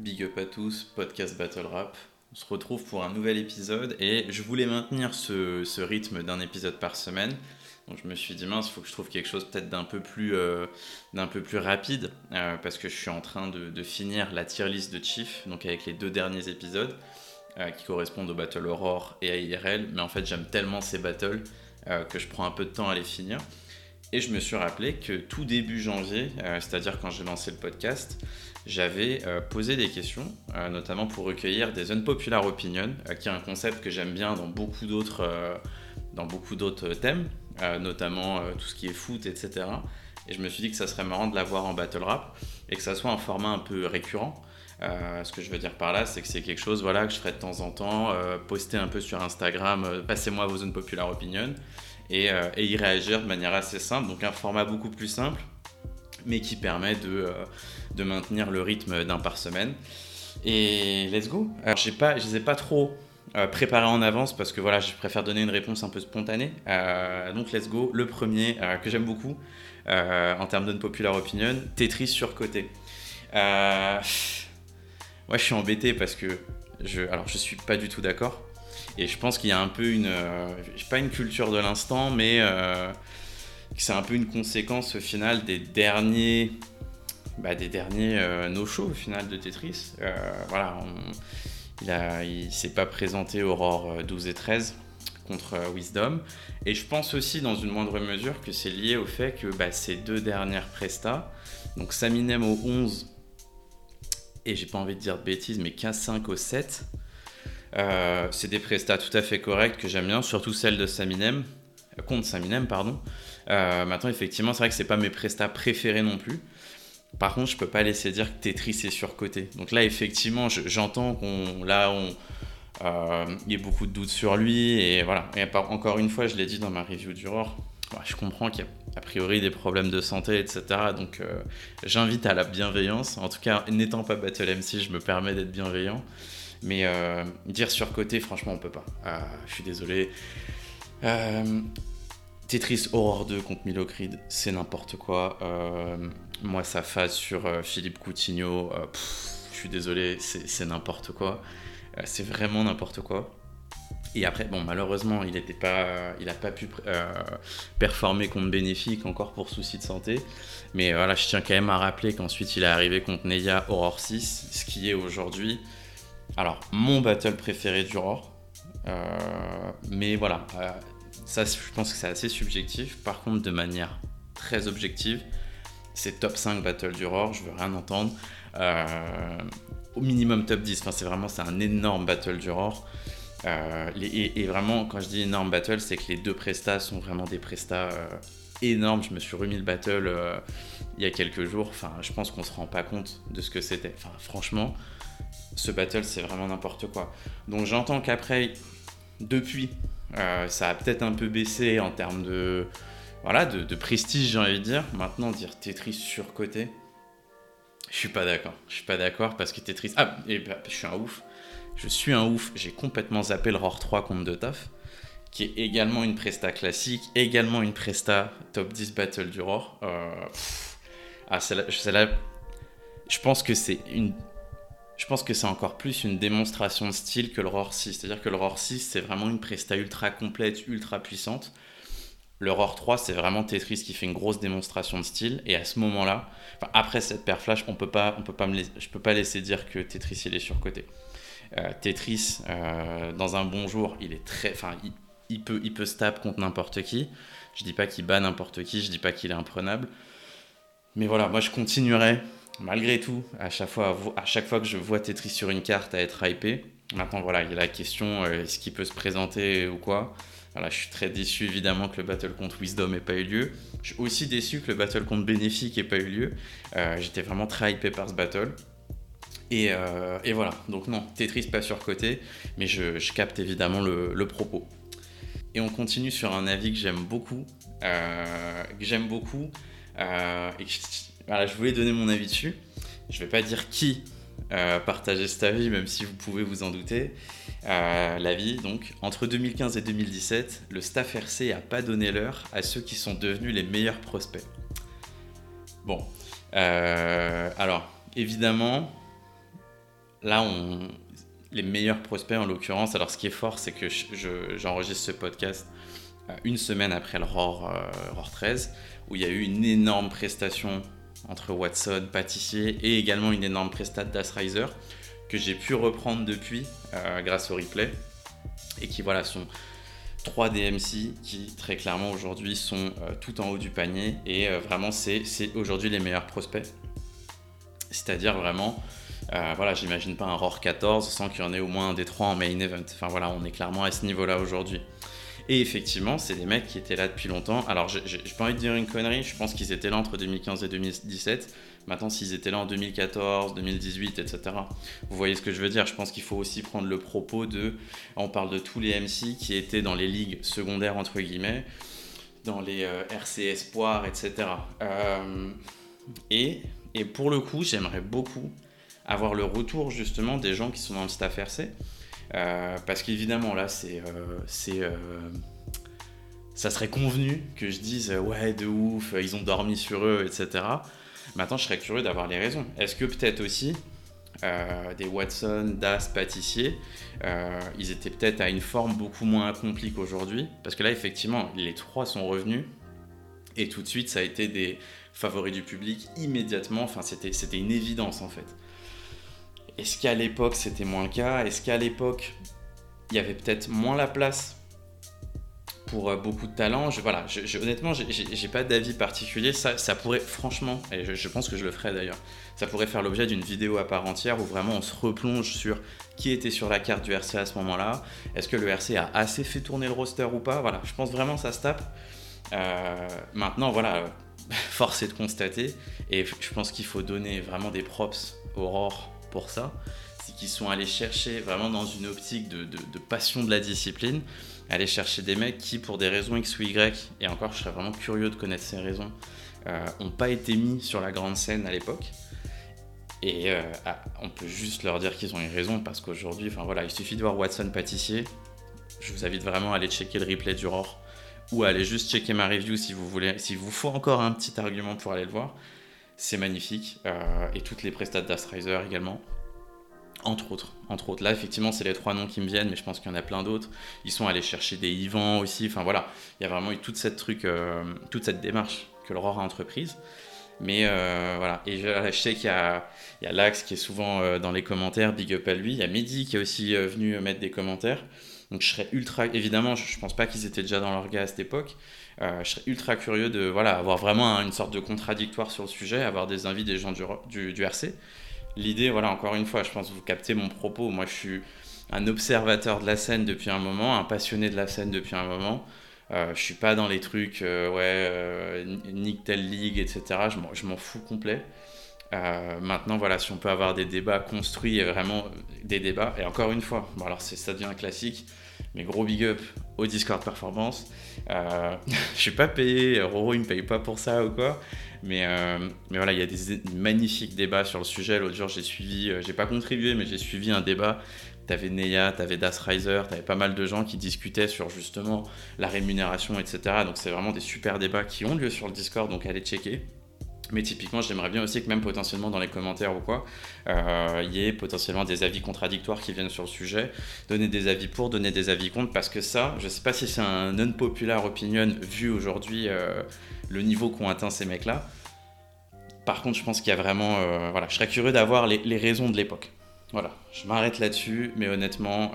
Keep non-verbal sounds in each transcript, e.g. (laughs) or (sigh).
Big up à tous, podcast Battle Rap. On se retrouve pour un nouvel épisode et je voulais maintenir ce, rythme d'un épisode par semaine. Donc je me suis dit mince, il faut que je trouve quelque chose peut-être d'un peu plus, euh, rapide euh, parce que je suis en train de, finir la tier list de Chief, donc avec les deux derniers épisodes euh, qui correspondent au Battle Aurore et à IRL. Mais en fait j'aime tellement ces battles que je prends un peu de temps à les finir. Et je me suis rappelé que tout début janvier, c'est-à-dire quand j'ai lancé le podcast, j'avais euh, posé des questions, euh, notamment pour recueillir des unpopular opinions, euh, qui est un concept que j'aime bien dans beaucoup d'autres dans beaucoup d'autres thèmes, notamment tout ce qui est foot, etc. Et je me suis dit que ça serait marrant de l'avoir en battle rap et que ça soit un format un peu récurrent. ce que je veux dire par là, c'est que c'est quelque chose voilà, que je ferai de temps en temps, poster un peu sur Instagram, passez-moi vos unpopular opinions et, et y réagir de manière assez simple. Donc un format beaucoup plus simple mais qui permet de, euh, de maintenir le rythme d'un par semaine. Et let's go. Alors, j'ai pas, je les ai pas trop euh, préparés en avance parce que voilà, je préfère donner une réponse un peu spontanée. Euh, donc let's go. Le premier que j'aime beaucoup en termes de popular opinion, Tetris surcoté. Moi, je suis embêté parce que je, alors je suis pas du tout d'accord. Et je pense qu'il y a un peu une, pas une culture de l'instant, mais c'est un peu une conséquence au final des derniers, bah, des derniers euh, no-show au final de Tetris. Euh, voilà, il ne s'est pas présenté Aurore 12 euh, et 13 contre Wisdom. Et je pense aussi dans une moindre mesure que c'est lié au fait que bah, ces deux dernières prestas, donc Saminem au 11 et j'ai pas envie de dire de bêtises, mais 15-5 au 7, c'est des prestats tout à fait corrects que j'aime bien, surtout celle de Saminem, contre Saminem, pardon. Euh, maintenant, effectivement, c'est vrai que c'est pas mes prestats préférés non plus. Par contre, je peux pas laisser dire que Tetris est surcoté. Donc là, effectivement, j'entends qu'on là, euh, il y a beaucoup de doutes sur lui et voilà. Et encore une fois, je l'ai dit dans ma review du ROR, je comprends qu'il y a a priori des problèmes de santé, etc. Donc euh, j'invite à la bienveillance. En tout cas, n'étant pas Battle MC, je me permets d'être bienveillant. Mais dire surcoté, franchement, on peut pas. je suis désolé. Tetris Horror 2 contre Milocrid, c'est n'importe quoi. Euh, moi, sa phase sur euh, Philippe Coutinho, euh, je suis désolé, c'est n'importe quoi. c'est vraiment n'importe quoi. Et après, bon, malheureusement, il n'a pas, pas pu performer contre Bénéfique encore pour souci de santé. Mais voilà, je tiens quand même à rappeler qu'ensuite, il est arrivé contre Neya Horror 6, ce qui est aujourd'hui, alors, mon battle préféré du Horror. mais voilà, ça, je pense que c'est assez subjectif. Par contre, de manière très objective, c'est top 5 Battle du Roar, je veux rien entendre. Euh, au minimum top 10, enfin, c'est vraiment c'est un énorme Battle du Roar. Euh, et, vraiment, quand je dis énorme battle, c'est que les deux prestats sont vraiment des prestats euh, énormes. Je me suis remis le battle il y a quelques jours. Je pense qu'on se rend pas compte de ce que c'était. Enfin, franchement, ce battle, c'est vraiment n'importe quoi. Donc, j'entends qu'après, depuis, euh, ça a peut-être un peu baissé en termes de, voilà, de, prestige, j'ai envie de dire. Maintenant, dire Tetris surcoté, je suis pas d'accord. Je suis pas d'accord parce que Tetris. Ah, et bah, je suis un ouf. Je suis un ouf. J'ai complètement zappé le ROR 3 contre de taf, qui est également une presta classique, également une presta top 10 battle du ROR. Euh, ah, celle-là, je pense que c'est une je pense que c'est encore plus une démonstration de style que le ROR 6. C'est-à-dire que le ROR 6, c'est vraiment une presta ultra complète, ultra puissante. Le ROR 3, c'est vraiment Tetris qui fait une grosse démonstration de style. Et à ce moment-là, après cette paire flash, on peut pas, on peut pas me je peux pas laisser dire que Tetris il est surcoté. Euh, Tetris, euh, dans un bon jour, il est très, enfin, il, peut, il peut stab contre n'importe qui. Je dis pas qu'il bat n'importe qui, je dis pas qu'il est imprenable. Mais voilà, moi je continuerai malgré tout, à chaque, fois, que je vois Tetris sur une carte à être hypé, maintenant voilà, il y a la question euh, est-ce qu'il peut se présenter ou quoi? Voilà, je suis très déçu évidemment que le battle contre Wisdom n'ait pas eu lieu. Je suis aussi déçu que le battle contre Bénéfique n'ait pas eu lieu. Euh, j'étais vraiment très hypé par ce battle. Euh, et, voilà, donc non, Tetris pas surcoté, mais je, capte évidemment le, propos. Et on continue sur un avis que j'aime beaucoup, que j'aime beaucoup, et que voilà, je voulais donner mon avis dessus. Je ne vais pas dire qui euh, partageait cet avis, même si vous pouvez vous en douter. Euh, l'avis, donc, entre 2015 et 2017, le staff RC n'a pas donné l'heure à ceux qui sont devenus les meilleurs prospects. Bon, euh, alors, évidemment, là, on, les meilleurs prospects en l'occurrence, alors ce qui est fort, c'est que j'enregistre ce podcast une semaine après le ROR, 13, où il y a eu une énorme prestation entre Watson, Pâtissier et également une énorme prestation d'Asriser que j'ai pu reprendre depuis grâce au replay et qui voilà sont trois DMC qui très clairement aujourd'hui sont tout en haut du panier et vraiment c'est aujourd'hui les meilleurs prospects c'est-à-dire vraiment, euh, voilà, j'imagine pas un ROR 14 sans qu'il y en ait au moins un des trois en main event. Enfin voilà, on est clairement à ce niveau-là aujourd'hui. Et effectivement, c'est des mecs qui étaient là depuis longtemps. Alors, j'ai pas envie de dire une connerie, je pense qu'ils étaient là entre 2015 et 2017. Maintenant, s'ils étaient là en 2014, 2018, etc., vous voyez ce que je veux dire. Je pense qu'il faut aussi prendre le propos de. On parle de tous les MC qui étaient dans les ligues secondaires, entre guillemets, dans les euh, RC Espoir, etc. Euh, et et pour le coup, j'aimerais beaucoup avoir le retour justement des gens qui sont dans le staff RC. Euh, parce qu'évidemment, là, c'est. Euh, euh, ça serait convenu que je dise ouais, de ouf, ils ont dormi sur eux, etc. Maintenant, je serais curieux d'avoir les raisons. Est-ce que peut-être aussi des Watson, Das, Pâtissier, ils étaient peut-être à une forme beaucoup moins accomplie qu'aujourd'hui? Parce que là, effectivement, les trois sont revenus. Et tout de suite, ça a été des, favori du public immédiatement. Enfin, c'était, c'était une évidence en fait. Est-ce qu'à l'époque c'était moins le cas? Est-ce qu'à l'époque il y avait peut-être moins la place pour euh, beaucoup de talents? Je, Voilà, je, honnêtement, j'ai, pas d'avis particulier. Ça, ça pourrait, franchement, et je, pense que je le ferai d'ailleurs, ça pourrait faire l'objet d'une vidéo à part entière où vraiment on se replonge sur qui était sur la carte du RC à ce moment-là. Est-ce que le RC a assez fait tourner le roster ou pas? Voilà, je pense vraiment ça se tape. Euh, maintenant, voilà, (laughs) force est de constater, et je pense qu'il faut donner vraiment des props Aurore pour ça, c'est qu'ils sont allés chercher vraiment dans une optique de, passion de la discipline, aller chercher des mecs qui, pour des raisons X ou Y, et encore je serais vraiment curieux de connaître ces raisons, n'ont euh, pas été mis sur la grande scène à l'époque. Et euh, ah, on peut juste leur dire qu'ils ont eu raison parce qu'aujourd'hui, enfin voilà, il suffit de voir Watson pâtissier. Je vous invite vraiment à aller checker le replay du Roar ou allez juste checker ma review si vous voulez, si vous faut encore un petit argument pour aller le voir. C'est magnifique. Euh, et toutes les prestats d'Astriser également. Entre autres, entre autres. Là, effectivement, c'est les trois noms qui me viennent, mais je pense qu'il y en a plein d'autres. Ils sont allés chercher des Ivan aussi. Enfin voilà, il y a vraiment eu toute cette truc, euh, toute cette démarche que l'Aurore a entreprise. Mais euh, voilà, et je, sais qu'il y a, il y a Lax qui est souvent dans les commentaires, big up à lui. Il y a Mehdi qui est aussi venu mettre des commentaires. Donc je serais ultra, évidemment, je, ne pense pas qu'ils étaient déjà dans leur gars à cette époque. Euh, je serais ultra curieux de voilà avoir vraiment une sorte de contradictoire sur le sujet, avoir des invités des gens du, du, RC. L'idée, voilà, encore une fois, je pense que vous captez mon propos. Moi, je suis un observateur de la scène depuis un moment, un passionné de la scène depuis un moment. Euh, je suis pas dans les trucs, euh, ouais, euh, nick telle ligue, etc. Je m'en fous complet. maintenant, voilà, si on peut avoir des débats construits et vraiment des débats, et encore une fois, bon, alors ça devient un classique, mais gros big up au Discord Performance. Euh, (laughs) je suis pas payé, Roro il me paye pas pour ça ou quoi. Mais, euh, mais voilà, il y a des magnifiques débats sur le sujet. L'autre jour, j'ai suivi, euh, j'ai pas contribué, mais j'ai suivi un débat. T'avais Neya, t'avais Das Riser, t'avais pas mal de gens qui discutaient sur justement la rémunération, etc. Donc c'est vraiment des super débats qui ont lieu sur le Discord, donc allez checker. Mais typiquement, j'aimerais bien aussi que même potentiellement dans les commentaires ou quoi, euh, il y ait potentiellement des avis contradictoires qui viennent sur le sujet, donner des avis pour, donner des avis contre, parce que ça, je sais pas si c'est un non-popular opinion vu aujourd'hui euh, le niveau qu'ont atteint ces mecs-là. Par contre, je pense qu'il y a vraiment, euh, voilà, je serais curieux d'avoir les, raisons de l'époque. Voilà, je m'arrête là-dessus, mais honnêtement,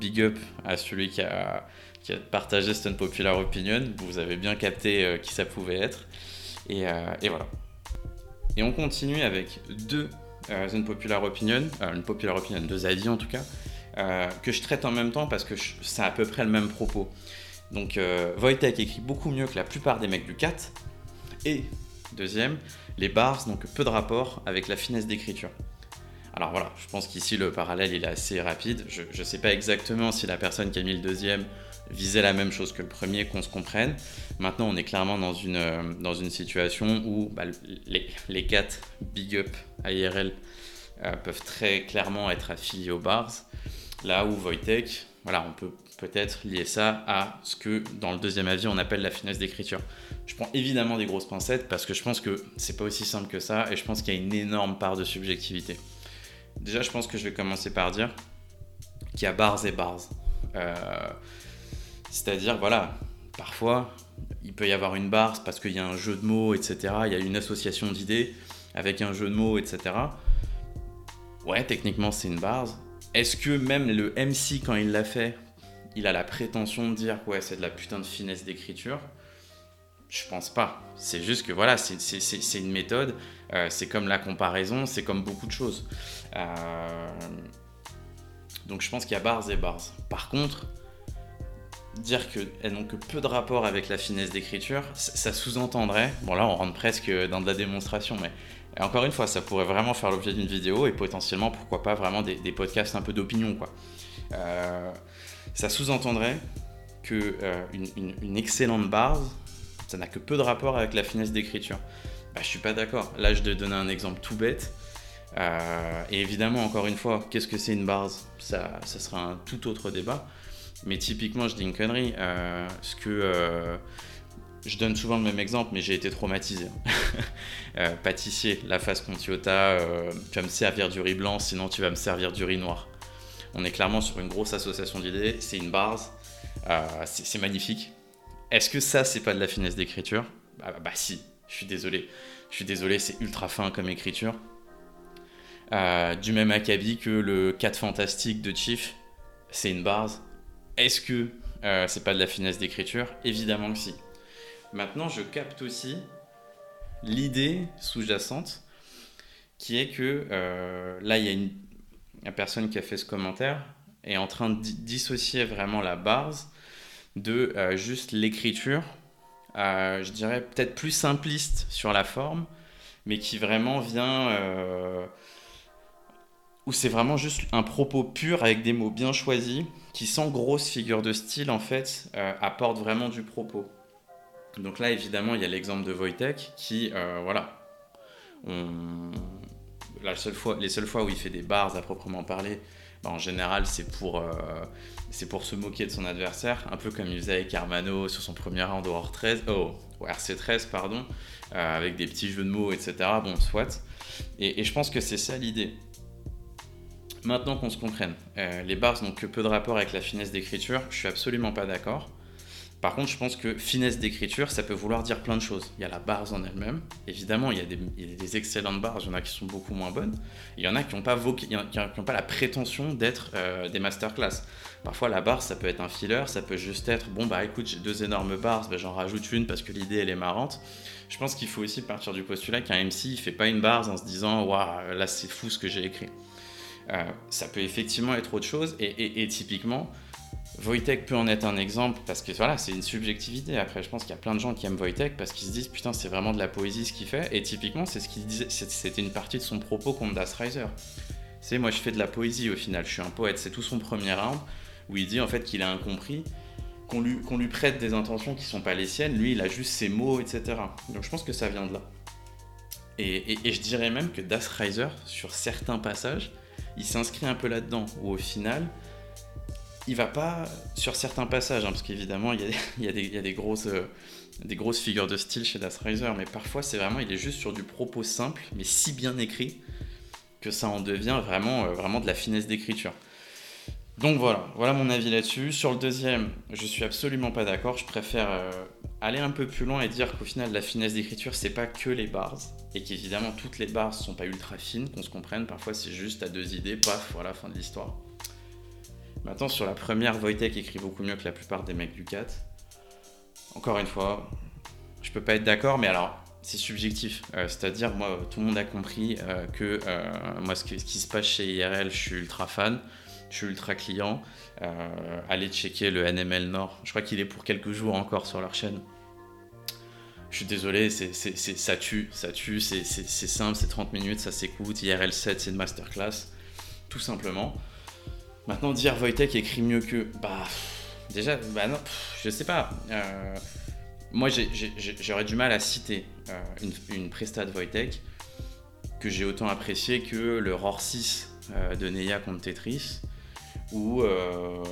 big up à celui qui a, qui a partagé cette popular opinion. Vous avez bien capté qui ça pouvait être. Et, et voilà. Et on continue avec deux euh, popular opinion, euh, une opinion, deux avis en tout cas, euh, que je traite en même temps parce que c'est à peu près le même propos. Donc Wojtek écrit beaucoup mieux que la plupart des mecs du 4. Et deuxième, les bars que peu de rapport avec la finesse d'écriture. Alors voilà, je pense qu'ici le parallèle est assez rapide. Je ne sais pas exactement si la personne qui a mis le deuxième visait la même chose que le premier, qu'on se comprenne. Maintenant, on est clairement dans une, euh, dans une situation où bah, les, les 4 big up IRL euh, peuvent très clairement être affiliés aux bars. Là où Wojtek, voilà, on peut peut-être lier ça à ce que dans le deuxième avis on appelle la finesse d'écriture. Je prends évidemment des grosses pincettes parce que je pense que c'est pas aussi simple que ça et je pense qu'il y a une énorme part de subjectivité. Déjà, je pense que je vais commencer par dire qu'il y a bars et bars. Euh, c'est-à-dire, voilà, parfois, il peut y avoir une barre parce qu'il y a un jeu de mots, etc. Il y a une association d'idées avec un jeu de mots, etc. Ouais, techniquement, c'est une barre. Est-ce que même le MC, quand il l'a fait, il a la prétention de dire ouais, c'est de la putain de finesse d'écriture? Je pense pas. C'est juste que voilà, c'est une méthode. Euh, c'est comme la comparaison, c'est comme beaucoup de choses. Euh, donc je pense qu'il y a bars et bars. Par contre, dire qu'elles n'ont que peu de rapport avec la finesse d'écriture, ça sous-entendrait, bon là on rentre presque dans de la démonstration, mais encore une fois, ça pourrait vraiment faire l'objet d'une vidéo et potentiellement, pourquoi pas, vraiment des, podcasts un peu d'opinion, quoi. Euh, ça sous-entendrait que euh, une, excellente base, ça n'a que peu de rapport avec la finesse d'écriture. Bah, je suis pas d'accord. Là, je vais donner un exemple tout bête. Euh, et évidemment, encore une fois, qu'est-ce que c'est une base? Ça, ça sera un tout autre débat. Mais typiquement, je dis une connerie. Euh, ce que euh, je donne souvent le même exemple, mais j'ai été traumatisé. (laughs) euh, pâtissier, la face Contiota, tu vas me servir du riz blanc, sinon tu vas me servir du riz noir. On est clairement sur une grosse association d'idées. C'est une base. c'est magnifique. Est-ce que ça, c'est pas de la finesse d'écriture? Bah, bah, si. Je suis désolé. Je suis désolé, c'est ultra fin comme écriture. du même acabit que le 4 fantastique de Chief, c'est une base est-ce que euh, c'est pas de la finesse d'écriture? Évidemment que si. Maintenant, je capte aussi l'idée sous-jacente qui est que euh, là, il y a une, personne qui a fait ce commentaire est en train de dissocier vraiment la base de euh, juste l'écriture, je dirais peut-être plus simpliste sur la forme, mais qui vraiment vient où c'est vraiment juste un propos pur avec des mots bien choisis qui, sans grosse figure de style, en fait, euh, apporte vraiment du propos. Donc là, évidemment, il y a l'exemple de Wojtek qui, euh, voilà, La seule fois, les seules fois où il fait des bars à proprement parler, bah, en général, c'est pour, euh, pour se moquer de son adversaire, un peu comme il faisait avec Armano sur son premier round au, 13, oh, RC13, pardon, avec des petits jeux de mots, etc. Bon, soit. Et je pense que c'est ça l'idée. Maintenant qu'on se comprenne, euh, les bars n'ont que peu de rapport avec la finesse d'écriture, je suis absolument pas d'accord. Par contre, je pense que finesse d'écriture, ça peut vouloir dire plein de choses. Il y a la bars en elle-même. Évidemment, il y, a des, excellentes bars, il y en a qui sont beaucoup moins bonnes. Il y en a qui n'ont pas, la prétention d'être euh, des masterclass. Parfois, la barre, ça peut être un filler, ça peut juste être bon, bah écoute, j'ai deux énormes bars, bah, j'en rajoute une parce que l'idée elle est marrante. Je pense qu'il faut aussi partir du postulat qu'un MC, il fait pas une barre en se disant, waouh, là c'est fou ce que j'ai écrit. Euh, ça peut effectivement être autre chose. Et, typiquement, Wojtek peut en être un exemple parce que voilà, c'est une subjectivité. Après, je pense qu'il y a plein de gens qui aiment Wojtek parce qu'ils se disent putain, c'est vraiment de la poésie ce qu'il fait. Et typiquement, c'est ce qu'il disait, c'était une partie de son propos contre Das Reiser. C'est moi, je fais de la poésie au final, je suis un poète. C'est tout son premier round où il dit en fait qu'il a incompris qu'on lui, prête des intentions qui sont pas les siennes. Lui, il a juste ses mots, etc. Donc je pense que ça vient de là. Et, et je dirais même que Das Reiser, sur certains passages, il s'inscrit un peu là-dedans, où au final, il va pas sur certains passages, hein, parce qu'évidemment, il y a, des, grosses, des grosses figures de style chez Das Reiser, mais parfois, c'est vraiment, il est juste sur du propos simple, mais si bien écrit, que ça en devient vraiment, euh, vraiment de la finesse d'écriture. Donc voilà, voilà mon avis là-dessus. Sur le deuxième, je suis absolument pas d'accord. Je préfère euh, aller un peu plus loin et dire qu'au final, la finesse d'écriture, c'est pas que les bars. Et qu'évidemment, toutes les bars sont pas ultra fines, qu'on se comprenne. Parfois, c'est juste à deux idées, paf, voilà, fin de l'histoire. Maintenant, sur la première, Wojtek écrit beaucoup mieux que la plupart des mecs du 4. Encore une fois, je peux pas être d'accord, mais alors, c'est subjectif. Euh, c'est-à-dire, moi, tout le monde a compris euh, que moi, ce, ce, qui se passe chez IRL, je suis ultra fan je suis ultra client. Euh, allez checker le NML Nord. Je crois qu'il est pour quelques jours encore sur leur chaîne. Je suis désolé, ça tue, ça tue, c'est, simple, c'est 30 minutes, ça s'écoute. IRL 7, c'est une masterclass, tout simplement. Maintenant, dire Wojtek écrit mieux que. Bah, déjà, bah non, je sais pas. Euh, moi, j'aurais du mal à citer euh, une, une presta de Wojtek que j'ai autant apprécié que le ROR 6 de Neya contre Tetris ou, euh,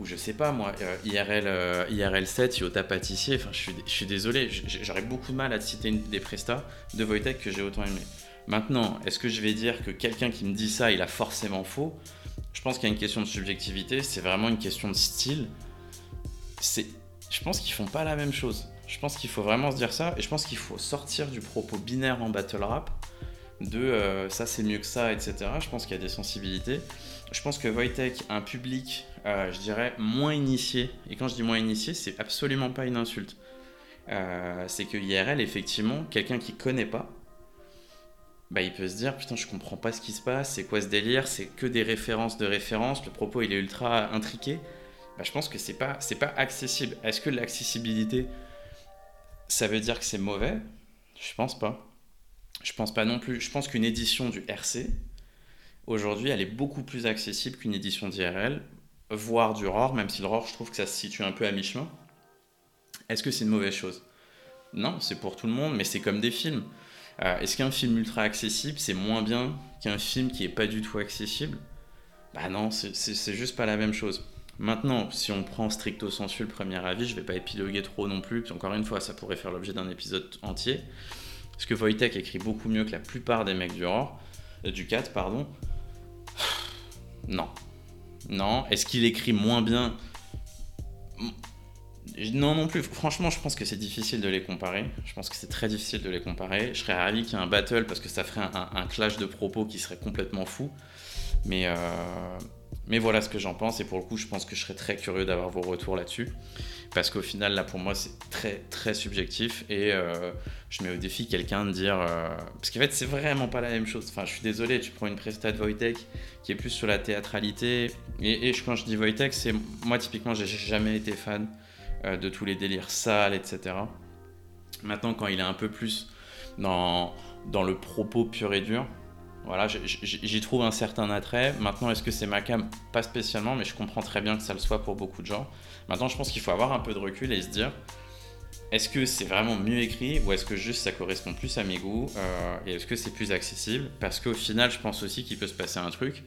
ou je sais pas moi, euh, IRL, euh, IRL 7, Iota Pâtissier, enfin je suis, je suis désolé, j'aurais beaucoup de mal à citer une, des prestats de Wojtek que j'ai autant aimé. Maintenant, est-ce que je vais dire que quelqu'un qui me dit ça, il a forcément faux? Je pense qu'il y a une question de subjectivité, c'est vraiment une question de style. C'est, je pense qu'ils font pas la même chose. Je pense qu'il faut vraiment se dire ça, et je pense qu'il faut sortir du propos binaire en battle rap, de euh, ça c'est mieux que ça, etc. Je pense qu'il y a des sensibilités. Je pense que Wojtek a un public, euh, je dirais, moins initié. Et quand je dis moins initié, c'est absolument pas une insulte. Euh, c'est que IRL, effectivement, quelqu'un qui connaît pas, bah, il peut se dire putain je comprends pas ce qui se passe, c'est quoi ce délire, c'est que des références de références, le propos il est ultra intriqué. Bah, je pense que c'est pas pas accessible. Est-ce que l'accessibilité ça veut dire que c'est mauvais? Je pense pas. Je pense pas non plus. Je pense qu'une édition du RC aujourd'hui elle est beaucoup plus accessible qu'une édition d'IRL, voire du ROR, même si le ROR je trouve que ça se situe un peu à mi-chemin. Est-ce que c'est une mauvaise chose? Non, c'est pour tout le monde, mais c'est comme des films. Euh, est-ce qu'un film ultra accessible, c'est moins bien qu'un film qui est pas du tout accessible? Bah non, c'est juste pas la même chose. Maintenant, si on prend stricto sensu le premier avis, je vais pas épiloguer trop non plus, puis encore une fois, ça pourrait faire l'objet d'un épisode entier. Parce que Wojtek écrit beaucoup mieux que la plupart des mecs du euh, du 4, pardon. (sighs) Non. Non. Est-ce qu'il écrit moins bien? Non, non plus. Franchement, je pense que c'est difficile de les comparer. Je pense que c'est très difficile de les comparer. Je serais ravi qu'il y ait un battle parce que ça ferait un, clash de propos qui serait complètement fou. Mais, euh, mais voilà ce que j'en pense. Et pour le coup, je pense que je serais très curieux d'avoir vos retours là-dessus. Parce qu'au final, là, pour moi, c'est très, très subjectif. Et euh, je mets au défi quelqu'un de dire. Euh, parce qu'en fait, c'est vraiment pas la même chose. Enfin, je suis désolé, tu prends une prestat de qui est plus sur la théâtralité. Et, et quand je dis Wojtek, c'est. Moi, typiquement, j'ai jamais été fan euh, de tous les délires sales, etc. Maintenant, quand il est un peu plus dans, dans le propos pur et dur, voilà, j'y trouve un certain attrait. Maintenant, est-ce que c'est ma cam? Pas spécialement, mais je comprends très bien que ça le soit pour beaucoup de gens. Maintenant, je pense qu'il faut avoir un peu de recul et se dire est-ce que c'est vraiment mieux écrit ou est-ce que juste ça correspond plus à mes goûts euh, et est-ce que c'est plus accessible? Parce qu'au final, je pense aussi qu'il peut se passer un truc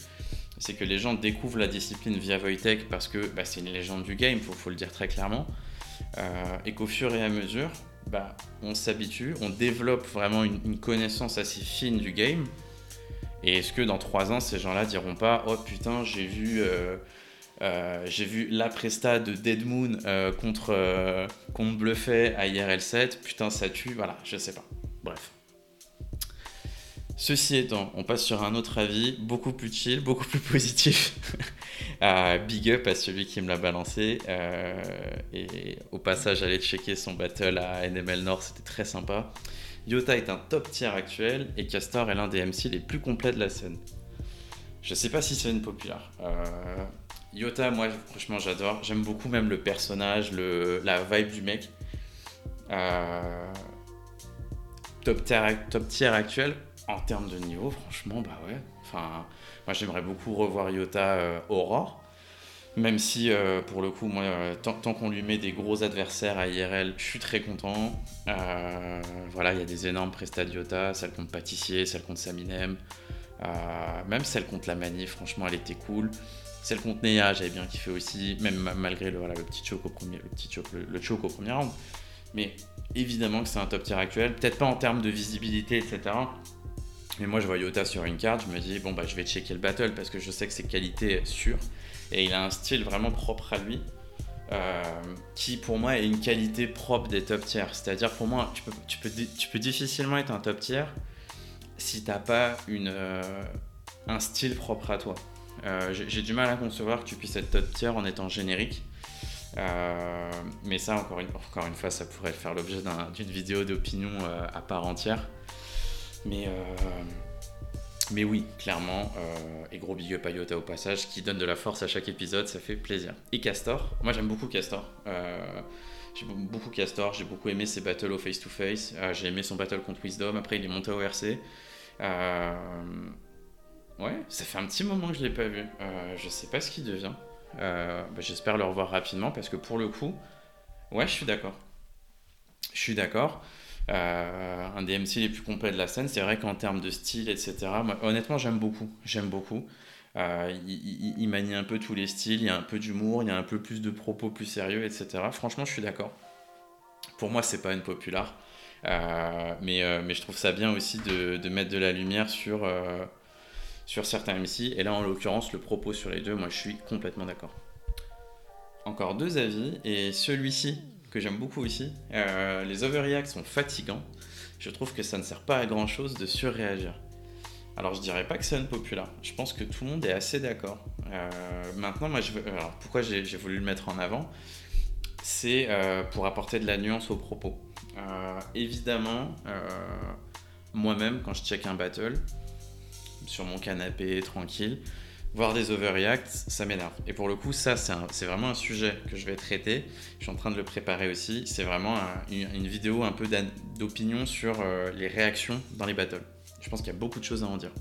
c'est que les gens découvrent la discipline via Wojtek parce que bah, c'est une légende du game, il faut, le dire très clairement, euh, et qu'au fur et à mesure, bah, on s'habitue, on développe vraiment une, connaissance assez fine du game. Et est-ce que dans trois ans, ces gens-là diront pas Oh putain, j'ai vu, euh, euh, vu la presta de Dead Moon contre, contre Bluffet à IRL7, putain, ça tue, voilà, je sais pas. Bref. Ceci étant, on passe sur un autre avis, beaucoup plus chill, beaucoup plus positif. Euh, (laughs) big up à celui qui me l'a balancé. Euh, et au passage, aller checker son battle à NML Nord, c'était très sympa. Yota est un top tier actuel et Castor est l'un des MC les plus complets de la scène. Je sais pas si c'est une populaire. Euh, Yota, moi, franchement, j'adore. J'aime beaucoup même le personnage, la vibe du mec. top, tier, top tier actuel, en termes de niveau, franchement, bah ouais. Moi j'aimerais beaucoup revoir Yota euh, Aurore. Même si, euh, pour le coup, moi, euh, tant, qu'on lui met des gros adversaires à IRL, je suis très content. voilà, il y a des énormes prestats de Yota, celle contre Pâtissier, celle contre Saminem, même celle contre la Manif, franchement, elle était cool. Celle contre Neya, j'avais bien kiffé aussi, même malgré le, petit choke au premier, le au premier round. Mais évidemment que c'est un top tier actuel, peut-être pas en termes de visibilité, etc. Mais moi, je vois Yota sur une carte, je me dis, bon, bah, je vais checker le battle parce que je sais que c'est qualité sûre. Et il a un style vraiment propre à lui, euh, qui pour moi est une qualité propre des top tiers. C'est-à-dire, pour moi, tu peux, difficilement être un top tier si t'as pas une, euh, un style propre à toi. Euh, j'ai du mal à concevoir que tu puisses être top tier en étant générique. mais ça, encore une, fois, ça pourrait faire l'objet d'une vidéo d'opinion à part entière. Mais, mais oui, clairement, euh, et gros big up à au passage, qui donne de la force à chaque épisode, ça fait plaisir. Et Castor, moi j'aime beaucoup Castor. Euh, j'ai beaucoup Castor, j'ai beaucoup aimé ses battles au face-to-face, j'ai aimé son battle contre Wisdom, après il est monté au RC. ouais, ça fait un petit moment que je l'ai pas vu. je sais pas ce qu'il devient. Bah, j'espère le revoir rapidement parce que pour le coup, ouais, je suis d'accord. Je suis d'accord. Euh, un des MC les plus complets de la scène. C'est vrai qu'en termes de style, etc., honnêtement, j'aime beaucoup. J'aime beaucoup. Euh, il, manie un peu tous les styles, il y a un peu d'humour, il y a un peu plus de propos plus sérieux, etc. Franchement, je suis d'accord. Pour moi, c'est pas une populaire. mais, mais je trouve ça bien aussi de, de mettre de la lumière sur, sur certains MC. Et là, en l'occurrence, le propos sur les deux, moi, je suis complètement d'accord. Encore deux avis, et celui-ci, que j'aime beaucoup aussi, les overreacts sont fatigants. Je trouve que ça ne sert pas à grand-chose de surréagir. Alors je dirais pas que c'est unpopular. Je pense que tout le monde est assez d'accord. Euh, maintenant, moi, pourquoi j'ai voulu le mettre en avant? C'est euh, pour apporter de la nuance aux propos. Euh, évidemment, moi-même, quand je check un battle, sur mon canapé, tranquille, voir des overreacts, ça m'énerve. Et pour le coup, ça, c'est vraiment un sujet que je vais traiter. Je suis en train de le préparer aussi. C'est vraiment une, vidéo un peu d'opinion sur les réactions dans les battles. Je pense qu'il y a beaucoup de choses à en dire.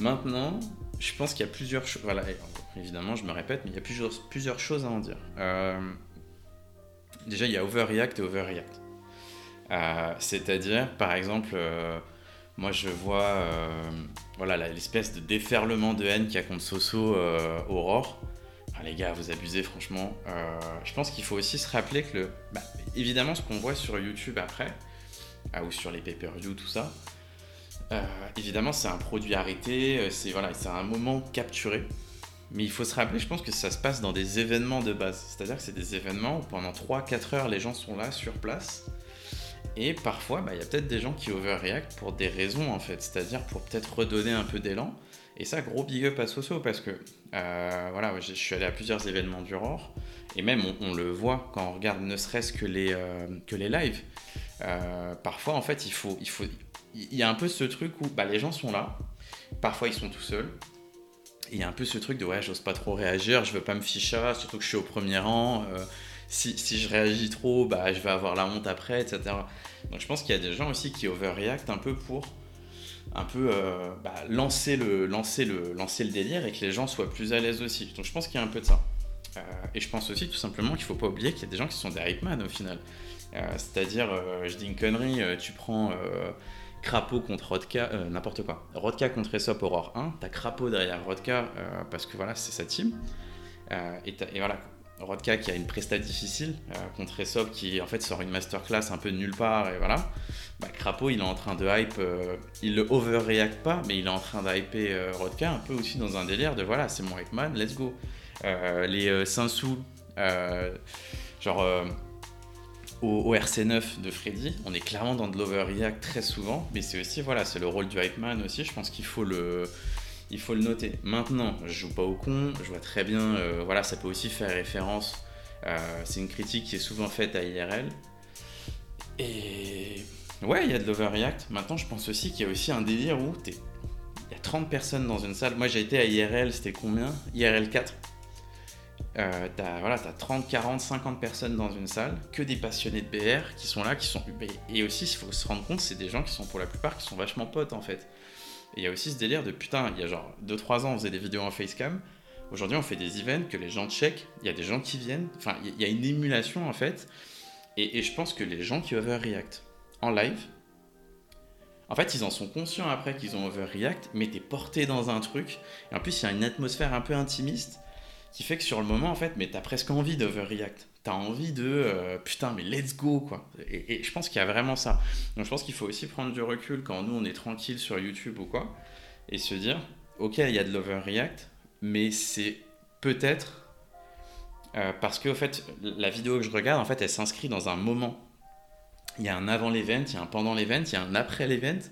Maintenant, je pense qu'il y a plusieurs choses. Voilà, évidemment, je me répète, mais il y a plusieurs, choses à en dire. Euh, déjà, il y a overreact et overreact. Euh, c'est-à-dire, par exemple, euh, moi je vois voilà l'espèce de déferlement de haine qu'il y a contre Soso Aurore. Ah, les gars, vous abusez franchement. je pense qu'il faut aussi se rappeler que, le, bah, évidemment, ce qu'on voit sur YouTube après, ah, ou sur les pay-per-view, tout ça. Euh, évidemment, c'est un produit arrêté, euh, c'est voilà, c'est un moment capturé. Mais il faut se rappeler, je pense que ça se passe dans des événements de base. C'est-à-dire que c'est des événements où pendant 3-4 heures, les gens sont là sur place. Et parfois, bah, il y a peut-être des gens qui overreact pour des raisons en fait. C'est-à-dire pour peut-être redonner un peu d'élan. Et ça, gros big up à Soso parce que euh, voilà, je suis allé à plusieurs événements du ROR. Et même, on, le voit quand on regarde ne serait-ce que les, que les lives. Euh, parfois, en fait, il faut, il faut, il y a un peu ce truc où bah, les gens sont là, parfois ils sont tout seuls. il y a un peu ce truc de ouais, j'ose pas trop réagir, je veux pas me ficher, surtout que je suis au premier rang. Euh, si, je réagis trop, bah, je vais avoir la honte après, etc. Donc je pense qu'il y a des gens aussi qui overreact un peu pour un peu euh, bah, lancer, le, lancer, le, lancer le délire et que les gens soient plus à l'aise aussi. Donc je pense qu'il y a un peu de ça. et je pense aussi tout simplement qu'il faut pas oublier qu'il y a des gens qui sont des hype man au final. Euh, c'est-à-dire, euh, je dis une connerie, euh, tu prends Crapaud contre Rodka, n'importe quoi. Rodka contre Aesop Aurore 1, t'as Crapaud derrière Rodka parce que voilà, c'est sa team. Et, voilà, Rodka qui a une presta difficile contre Aesop qui en fait sort une masterclass un peu de nulle part et voilà. Bah, Crapaud il est en train de hype, il le overreact pas, mais il est en train de hyper Rodka un peu aussi dans un délire de voilà, c'est mon Hitman, let's go. les 5 sous, genre au, RC9 de Freddy, on est clairement dans de l'overreact très souvent, mais c'est aussi, voilà, c'est le rôle du hype man aussi, je pense qu'il faut le, il faut le noter. Maintenant, je joue pas au con, je vois très bien, euh, voilà, ça peut aussi faire référence, euh, c'est une critique qui est souvent faite à IRL, et ouais, il y a de l'overreact. Maintenant, je pense aussi qu'il y a aussi un délire où il y a 30 personnes dans une salle. Moi, j'ai été à IRL, c'était combien? IRL 4 euh, t'as voilà, as 30, 40, 50 personnes dans une salle, que des passionnés de BR qui sont là, qui sont. Et aussi, il faut se rendre compte, c'est des gens qui sont pour la plupart qui sont vachement potes en fait. Et il y a aussi ce délire de putain, il y a genre 2-3 ans, on faisait des vidéos en facecam. Aujourd'hui, on fait des events que les gens check, il y a des gens qui viennent. Enfin, il y a une émulation en fait. Et, je pense que les gens qui overreact en live, en fait, ils en sont conscients après qu'ils ont overreact, mais t'es porté dans un truc. Et en plus, il y a une atmosphère un peu intimiste qui fait que sur le moment, en fait, mais t'as presque envie d'overreact. T'as envie de euh, putain, mais let's go, quoi. Et, je pense qu'il y a vraiment ça. Donc je pense qu'il faut aussi prendre du recul quand nous on est tranquille sur YouTube ou quoi, et se dire, ok, il y a de l'overreact, mais c'est peut-être euh, parce que, au fait, la vidéo que je regarde, en fait, elle s'inscrit dans un moment. Il y a un avant l'event, il y a un pendant l'event, il y a un après l'event.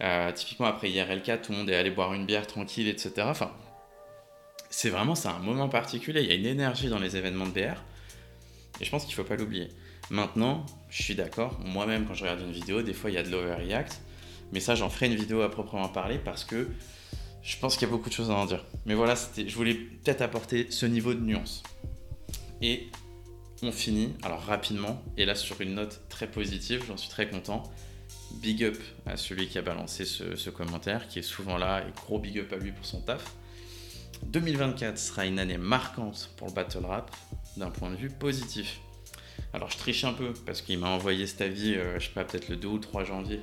Euh, typiquement, après IRL4, tout le monde est allé boire une bière tranquille, etc. Enfin, c'est vraiment c'est un moment particulier. Il y a une énergie dans les événements de BR. Et je pense qu'il ne faut pas l'oublier. Maintenant, je suis d'accord. Moi-même, quand je regarde une vidéo, des fois, il y a de l'overreact. Mais ça, j'en ferai une vidéo à proprement parler parce que je pense qu'il y a beaucoup de choses à en dire. Mais voilà, je voulais peut-être apporter ce niveau de nuance. Et on finit, alors rapidement, et là sur une note très positive, j'en suis très content. Big up à celui qui a balancé ce, ce commentaire, qui est souvent là, et gros big up à lui pour son taf. 2024 sera une année marquante pour le battle rap d'un point de vue positif. Alors je triche un peu parce qu'il m'a envoyé cet avis, euh, je sais pas, peut-être le 2 ou 3 janvier.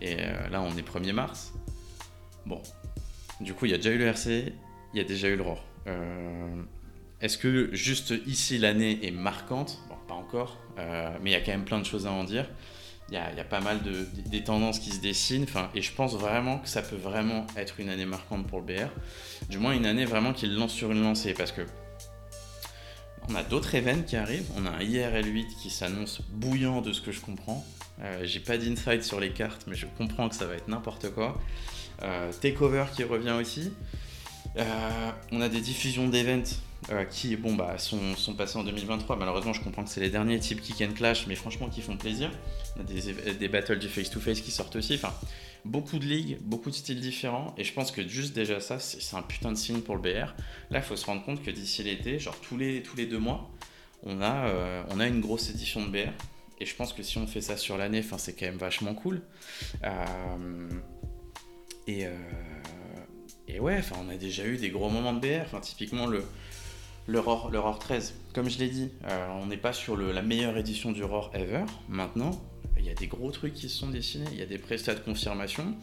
Et euh, là on est 1er mars. Bon, du coup il y a déjà eu le RC, il y a déjà eu le ROR. Euh, est-ce que juste ici l'année est marquante? Bon, pas encore, mais il y a quand même plein de choses à en dire. Il y a, pas mal de, des tendances qui se dessinent, et je pense vraiment que ça peut vraiment être une année marquante pour le BR. Du moins, une année vraiment qui lance sur une lancée, parce que on a d'autres événements qui arrivent. On a un IRL 8 qui s'annonce bouillant de ce que je comprends. Euh, J'ai pas d'insight sur les cartes, mais je comprends que ça va être n'importe quoi. Euh, Takeover qui revient aussi. Euh, on a des diffusions d'events qui bah, sont, sont, passés en 2023. Malheureusement, je comprends que c'est les derniers types Kick and Clash, mais franchement, qui font plaisir. On a des, battles du face-to-face qui sortent aussi. Beaucoup de ligues, beaucoup de styles différents. Et je pense que juste déjà ça, c'est un putain de signe pour le BR. Là, il faut se rendre compte que d'ici l'été, genre tous les, tous les deux mois, on a, euh, on a une grosse édition de BR. Et je pense que si on fait ça sur l'année, c'est quand même vachement cool. Euh, et, euh, et ouais, on a déjà eu des gros moments de BR. Typiquement le, le ROR, 13. Comme je l'ai dit, on n'est pas sur la meilleure édition du ROR ever. Maintenant, il y a des gros trucs qui se sont dessinés. Il y a des prestats de confirmation.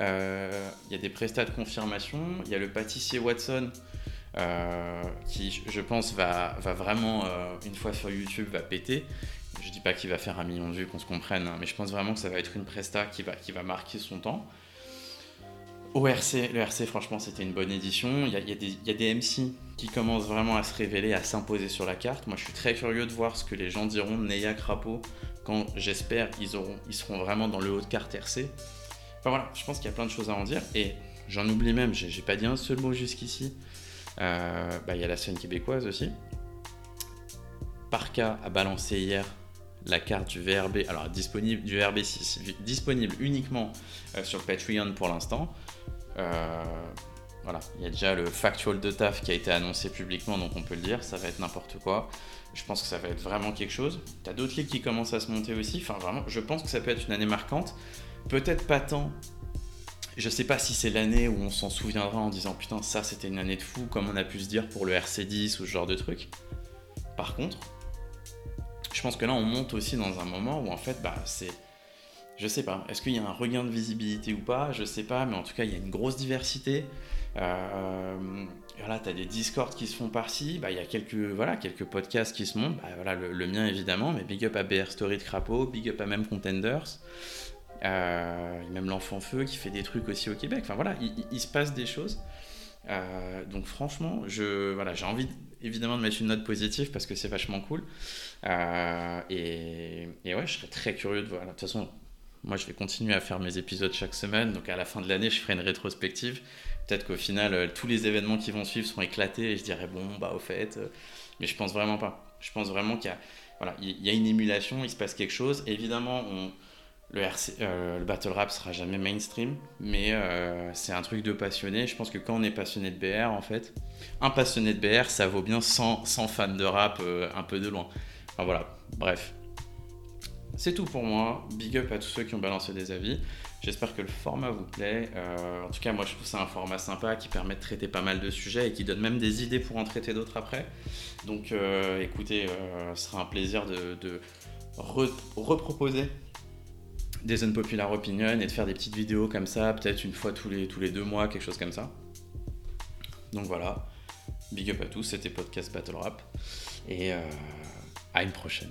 Euh, il y a des prestats de confirmation. Il y a le pâtissier Watson euh, qui, je pense, va, va vraiment, une fois sur YouTube, va péter. Je dis pas qu'il va faire un million de vues, qu'on se comprenne, hein, mais je pense vraiment que ça va être une presta qui va, qui va marquer son temps. Au RC, le RC, franchement, c'était une bonne édition. Il y, a, des, MC qui commencent vraiment à se révéler, à s'imposer sur la carte. Moi, je suis très curieux de voir ce que les gens diront de Neya Crapo quand, j'espère, ils, ils seront vraiment dans le haut de carte RC. Enfin voilà, je pense qu'il y a plein de choses à en dire. Et j'en oublie même, j'ai pas dit un seul mot jusqu'ici. Euh, bah, il y a la scène québécoise aussi. Parka a balancé hier la carte du VRB, alors disponible du VRB6, disponible uniquement euh, sur Patreon pour l'instant. Euh, voilà, il y a déjà le factual de taf qui a été annoncé publiquement, donc on peut le dire, ça va être n'importe quoi. Je pense que ça va être vraiment quelque chose. T'as d'autres ligues qui commencent à se monter aussi. Enfin, vraiment, je pense que ça peut être une année marquante. Peut-être pas tant. Je sais pas si c'est l'année où on s'en souviendra en disant putain, ça c'était une année de fou, comme on a pu se dire pour le RC10 ou ce genre de truc. Par contre, je pense que là on monte aussi dans un moment où en fait, bah c'est je sais pas. Est-ce qu'il y a un regain de visibilité ou pas? Je sais pas, mais en tout cas, il y a une grosse diversité. Euh, voilà, tu as des Discords qui se font par-ci, bah, il y a quelques, voilà, quelques podcasts qui se montent, bah, voilà, le, mien évidemment, mais big up à BR Story de Crapaud, big up à même Contenders, euh, même l'Enfant Feu qui fait des trucs aussi au Québec, enfin voilà, il, se passe des choses. Euh, donc franchement, je, voilà, j'ai envie évidemment de mettre une note positive parce que c'est vachement cool. Et, ouais, je serais très curieux de voir. De toute façon, moi, je vais continuer à faire mes épisodes chaque semaine. Donc, à la fin de l'année, je ferai une rétrospective. Peut-être qu'au final, euh, tous les événements qui vont suivre seront éclatés et je dirai, bon, bah, au fait. Euh, mais je pense vraiment pas. Je pense vraiment qu'il y a, voilà, il y a une émulation, il se passe quelque chose. Évidemment, euh, le battle rap sera jamais mainstream, mais c'est un truc de passionné. Je pense que quand on est passionné de BR, en fait, un passionné de BR, ça vaut bien 100, 100 fans de rap un peu de loin. Enfin voilà, bref. C'est tout pour moi. Big up à tous ceux qui ont balancé des avis. J'espère que le format vous plaît. Euh, en tout cas, moi, je trouve ça un format sympa qui permet de traiter pas mal de sujets et qui donne même des idées pour en traiter d'autres après. Donc, euh, écoutez, euh, ce sera un plaisir de, reproposer des unpopular opinions et de faire des petites vidéos comme ça, peut-être une fois tous les, tous les deux mois, quelque chose comme ça. Donc voilà. Big up à tous, c'était Podcast Battle Rap. Et à une prochaine.